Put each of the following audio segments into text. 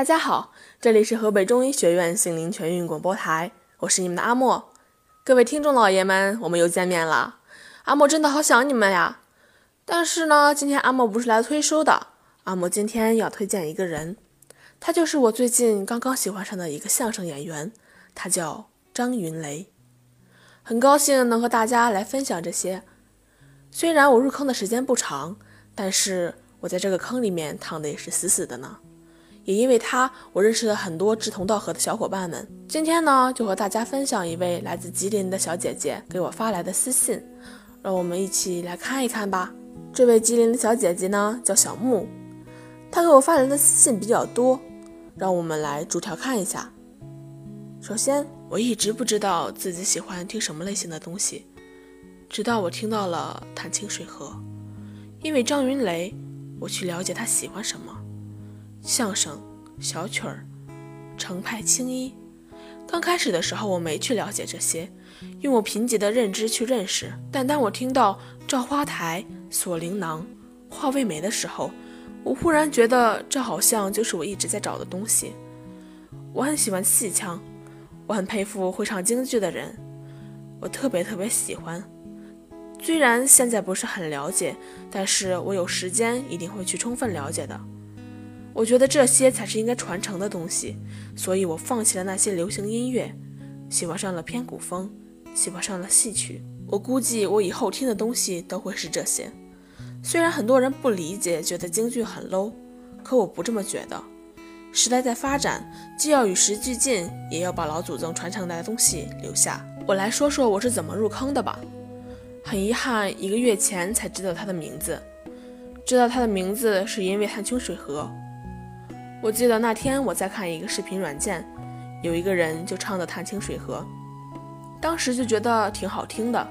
大家好，这里是河北中医学院心灵全运广播台，我是你们的阿莫。各位听众老爷们，我们又见面了。阿莫真的好想你们呀！但是呢，今天阿莫不是来推书的，阿莫今天要推荐一个人，他就是我最近刚刚喜欢上的一个相声演员，他叫张云雷。很高兴能和大家来分享这些。虽然我入坑的时间不长，但是我在这个坑里面躺的也是死死的呢。也因为他，我认识了很多志同道合的小伙伴们。今天呢，就和大家分享一位来自吉林的小姐姐给我发来的私信，让我们一起来看一看吧。这位吉林的小姐姐呢，叫小木，她给我发来的私信比较多，让我们来逐条看一下。首先，我一直不知道自己喜欢听什么类型的东西，直到我听到了《谈情水河》，因为张云雷，我去了解他喜欢什么。相声、小曲儿、程派、青衣。刚开始的时候，我没去了解这些，用我贫瘠的认知去认识。但当我听到赵花台、锁灵囊、画未眉的时候，我忽然觉得这好像就是我一直在找的东西。我很喜欢戏腔，我很佩服会唱京剧的人，我特别特别喜欢。虽然现在不是很了解，但是我有时间一定会去充分了解的。我觉得这些才是应该传承的东西，所以我放弃了那些流行音乐，喜欢上了偏古风，喜欢上了戏曲。我估计我以后听的东西都会是这些。虽然很多人不理解，觉得京剧很 low，可我不这么觉得。时代在发展，既要与时俱进，也要把老祖宗传承来的东西留下。我来说说我是怎么入坑的吧。很遗憾，一个月前才知道他的名字。知道他的名字是因为《探清水河》。我记得那天我在看一个视频软件，有一个人就唱的《探清水河》，当时就觉得挺好听的，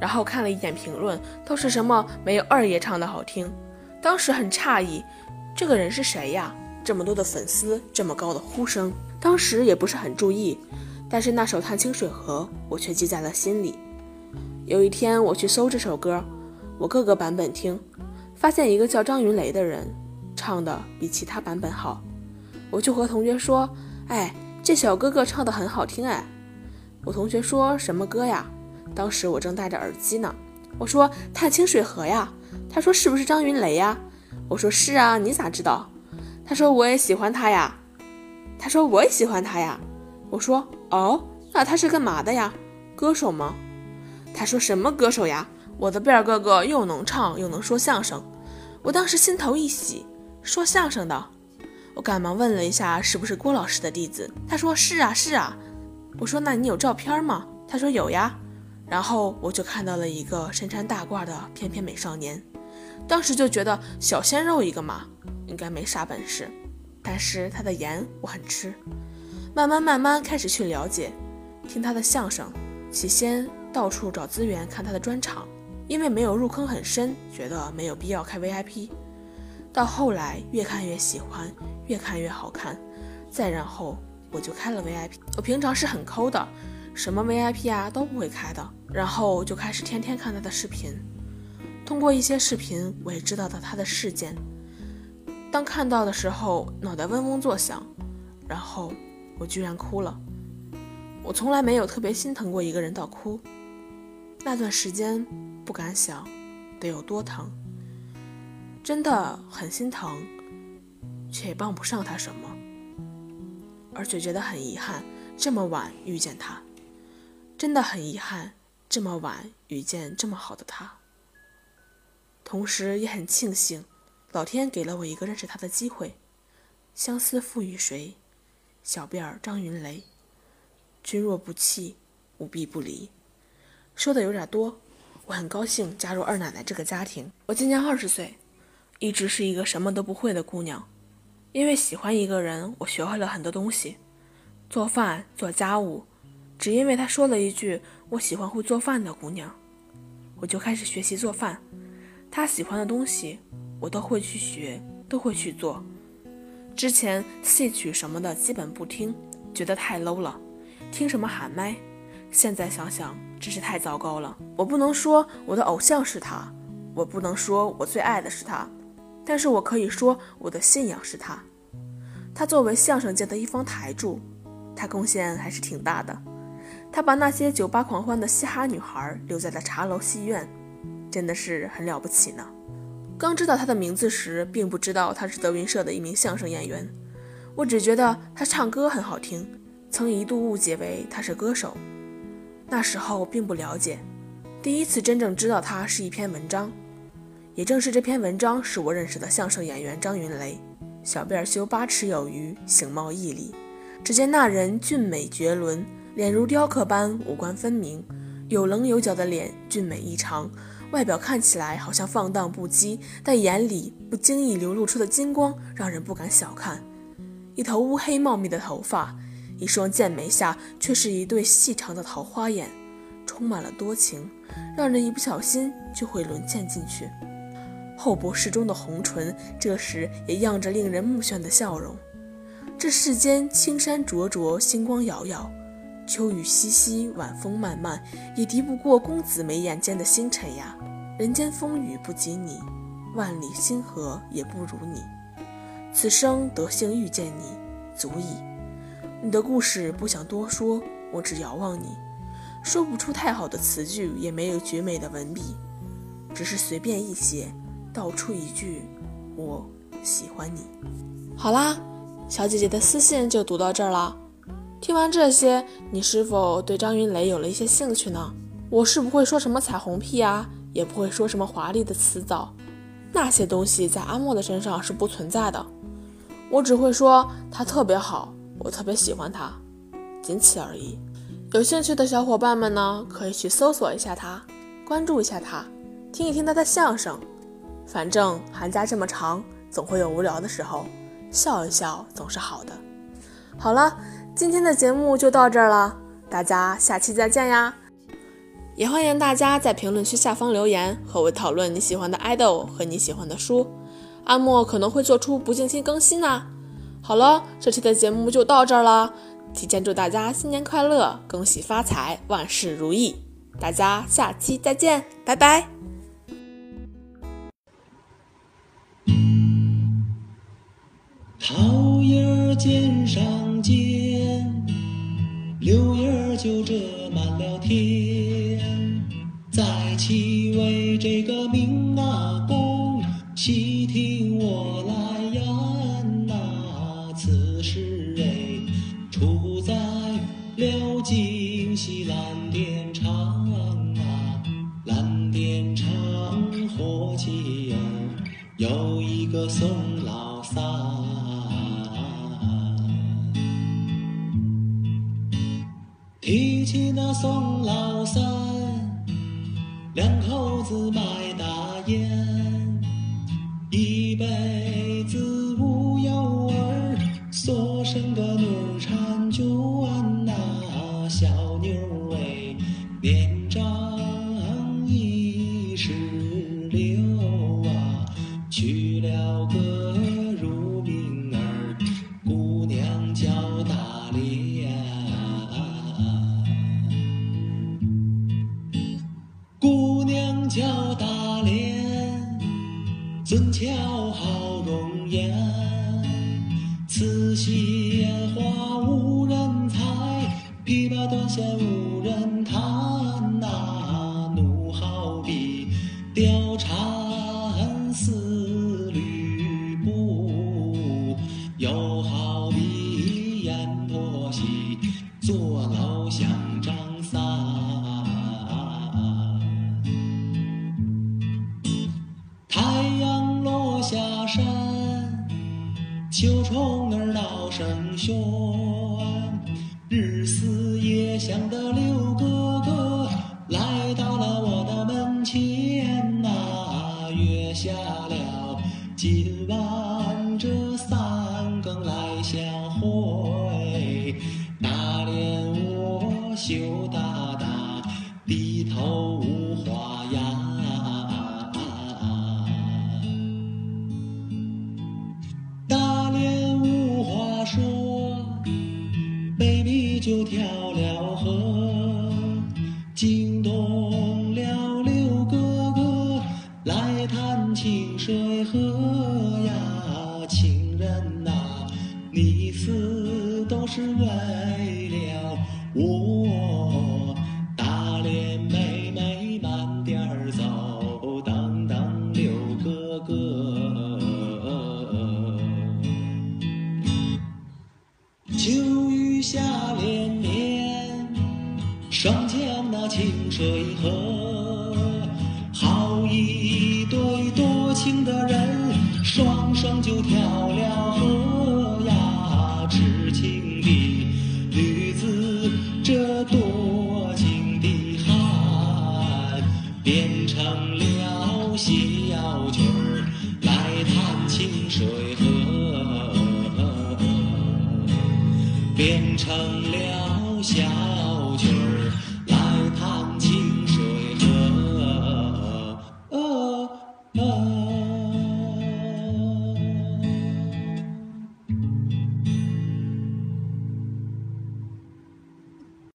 然后看了一眼评论，都是什么没有二爷唱的好听，当时很诧异，这个人是谁呀？这么多的粉丝，这么高的呼声，当时也不是很注意，但是那首《探清水河》我却记在了心里。有一天我去搜这首歌，我各个版本听，发现一个叫张云雷的人。唱的比其他版本好，我就和同学说：“哎，这小哥哥唱的很好听哎。”我同学说什么歌呀？当时我正戴着耳机呢。我说《探清水河》呀。他说是不是张云雷呀？我说是啊，你咋知道？他说我也喜欢他呀。他说我也喜欢他呀。我说哦，那他是干嘛的呀？歌手吗？他说什么歌手呀？我的贝尔哥哥又能唱又能说相声。我当时心头一喜。说相声的，我赶忙问了一下是不是郭老师的弟子。他说是啊是啊。我说那你有照片吗？他说有呀。然后我就看到了一个身穿大褂的翩翩美少年，当时就觉得小鲜肉一个嘛，应该没啥本事。但是他的颜我很吃，慢慢慢慢开始去了解，听他的相声。起先到处找资源看他的专场，因为没有入坑很深，觉得没有必要开 VIP。到后来越看越喜欢，越看越好看，再然后我就开了 VIP。我平常是很抠的，什么 VIP 啊都不会开的。然后就开始天天看他的视频，通过一些视频，我也知道了他的事件。当看到的时候，脑袋嗡嗡作响，然后我居然哭了。我从来没有特别心疼过一个人到哭，那段时间不敢想得有多疼。真的很心疼，却也帮不上他什么，而且觉得很遗憾，这么晚遇见他，真的很遗憾，这么晚遇见这么好的他。同时也很庆幸，老天给了我一个认识他的机会。相思赋予谁？小辫儿张云雷。君若不弃，吾必不离。说的有点多，我很高兴加入二奶奶这个家庭。我今年二十岁。一直是一个什么都不会的姑娘，因为喜欢一个人，我学会了很多东西，做饭、做家务。只因为他说了一句“我喜欢会做饭的姑娘”，我就开始学习做饭。他喜欢的东西，我都会去学，都会去做。之前戏曲什么的基本不听，觉得太 low 了，听什么喊麦。现在想想，真是太糟糕了。我不能说我的偶像是他，我不能说我最爱的是他。但是我可以说，我的信仰是他。他作为相声界的一方台柱，他贡献还是挺大的。他把那些酒吧狂欢的嘻哈女孩留在了茶楼戏院，真的是很了不起呢。刚知道他的名字时，并不知道他是德云社的一名相声演员，我只觉得他唱歌很好听，曾一度误解为他是歌手。那时候并不了解，第一次真正知道他是一篇文章，也正是这篇文章使我认识的相声演员张云雷。小辫儿修八尺有余，形貌屹立。只见那人俊美绝伦，脸如雕刻般，五官分明，有棱有角的脸俊美异常。外表看起来好像放荡不羁，但眼里不经意流露出的金光让人不敢小看。一头乌黑茂密的头发，一双剑眉下却是一对细长的桃花眼，充满了多情，让人一不小心就会沦陷进去。厚薄适中的红唇，这时也漾着令人目眩的笑容。这世间青山灼灼，星光遥遥，秋雨淅淅，晚风漫漫，也敌不过公子眉眼间的星辰呀。人间风雨不及你，万里星河也不如你。此生得幸遇见你，足矣。你的故事不想多说，我只遥望你，说不出太好的词句，也没有绝美的文笔，只是随便一写。道出一句“我喜欢你”。好啦，小姐姐的私信就读到这儿了。听完这些，你是否对张云雷有了一些兴趣呢？我是不会说什么彩虹屁啊，也不会说什么华丽的词藻，那些东西在阿莫的身上是不存在的。我只会说他特别好，我特别喜欢他，仅此而已。有兴趣的小伙伴们呢，可以去搜索一下他，关注一下他，听一听他的相声。反正寒假这么长，总会有无聊的时候，笑一笑总是好的。好了，今天的节目就到这儿了，大家下期再见呀！也欢迎大家在评论区下方留言，和我讨论你喜欢的爱豆和你喜欢的书。阿莫可能会做出不定期更新呢。好了，这期的节目就到这儿了，提前祝大家新年快乐，恭喜发财，万事如意！大家下期再见，拜拜。桃叶儿尖上尖，柳叶儿就遮满了天。在其为这个明阿公，细听我来言呐。此时哎，处在了京西蓝靛厂啊，蓝靛厂火器儿有一个宋老三。提起那宋老三，两口子卖大烟，一杯俊俏好容颜，此鲜花无人采，琵琶断弦无就跳了河，惊动了六哥哥来探清水河呀，情人呐，你。死都是为了我。变成了小曲儿。